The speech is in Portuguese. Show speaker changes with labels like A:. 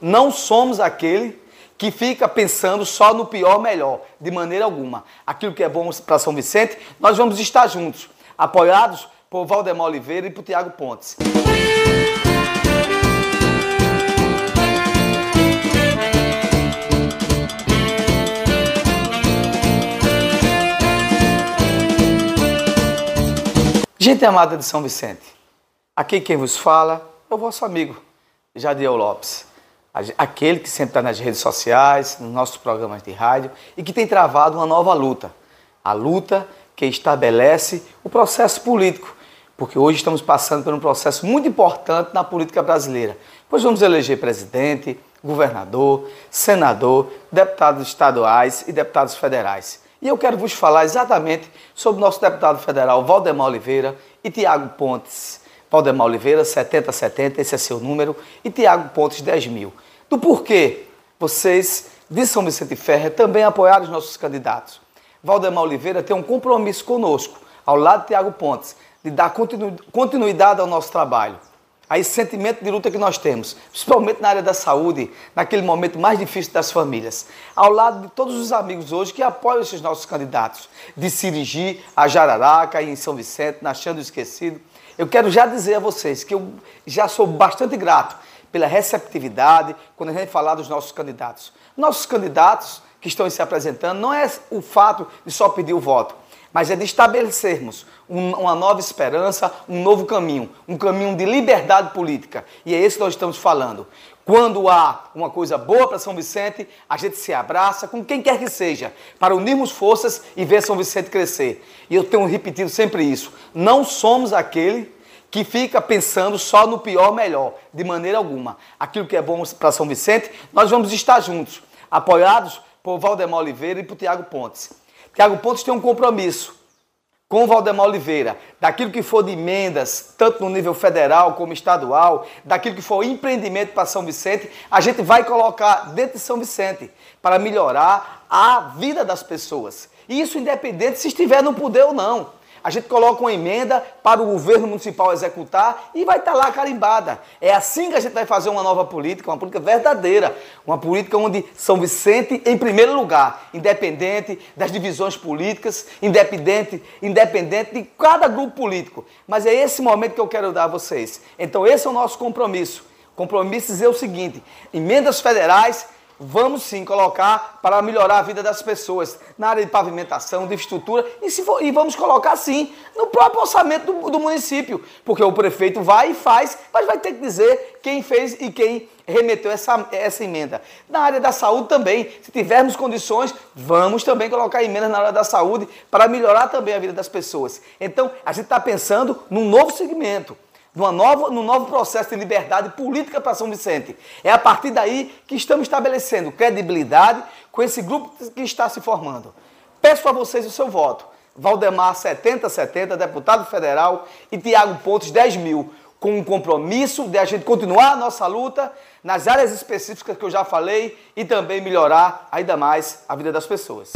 A: Não somos aquele que fica pensando só no pior melhor, de maneira alguma. Aquilo que é bom para São Vicente, nós vamos estar juntos, apoiados por Valdemar Oliveira e por Tiago Pontes. Gente amada de São Vicente, aqui quem vos fala é o vosso amigo, Jadiel Lopes. Aquele que sempre está nas redes sociais, nos nossos programas de rádio e que tem travado uma nova luta. A luta que estabelece o processo político. Porque hoje estamos passando por um processo muito importante na política brasileira. Pois vamos eleger presidente, governador, senador, deputados estaduais e deputados federais. E eu quero vos falar exatamente sobre o nosso deputado federal Valdemar Oliveira e Tiago Pontes. Valdemar Oliveira, 7070, esse é seu número, e Tiago Pontes, 10 mil. Do porquê vocês de São Vicente Ferre também apoiaram os nossos candidatos. Valdemar Oliveira tem um compromisso conosco, ao lado de Tiago Pontes, de dar continuidade ao nosso trabalho a esse sentimento de luta que nós temos, principalmente na área da saúde, naquele momento mais difícil das famílias. Ao lado de todos os amigos hoje que apoiam esses nossos candidatos, de Sirigi, a Jararaca, em São Vicente, na Chã do Esquecido, eu quero já dizer a vocês que eu já sou bastante grato pela receptividade quando a gente falar dos nossos candidatos. Nossos candidatos que estão se apresentando não é o fato de só pedir o voto, mas é de estabelecermos um, uma nova esperança, um novo caminho, um caminho de liberdade política. E é esse que nós estamos falando. Quando há uma coisa boa para São Vicente, a gente se abraça com quem quer que seja, para unirmos forças e ver São Vicente crescer. E eu tenho repetido sempre isso. Não somos aquele que fica pensando só no pior melhor, de maneira alguma. Aquilo que é bom para São Vicente, nós vamos estar juntos, apoiados por Valdemar Oliveira e por Tiago Pontes. Tiago Pontes tem um compromisso com Valdemar Oliveira, daquilo que for de emendas, tanto no nível federal como estadual, daquilo que for empreendimento para São Vicente, a gente vai colocar dentro de São Vicente para melhorar a vida das pessoas. Isso independente se estiver no poder ou não a gente coloca uma emenda para o governo municipal executar e vai estar tá lá carimbada. É assim que a gente vai fazer uma nova política, uma política verdadeira, uma política onde São Vicente em primeiro lugar, independente das divisões políticas, independente, independente de cada grupo político. Mas é esse momento que eu quero dar a vocês. Então esse é o nosso compromisso. Compromisso dizer o seguinte: emendas federais vamos sim colocar para melhorar a vida das pessoas na área de pavimentação, de estrutura e, se for, e vamos colocar sim no próprio orçamento do, do, município, porque o prefeito vai e faz, mas vai ter que dizer quem fez e quem remeteu essa, essa emenda. Na área da saúde também, se tivermos condições, vamos também colocar emendas na área da saúde para melhorar também a vida das pessoas. Então, a gente está pensando num novo segmento numa nova, num novo processo de liberdade política para São Vicente. É a partir daí que estamos estabelecendo credibilidade com esse grupo que está se formando. Peço a vocês o seu voto. Valdemar 7070, deputado federal, e Tiago Pontes 10 mil, com um compromisso de a gente continuar a nossa luta nas áreas específicas que eu já falei e também melhorar ainda mais a vida das pessoas.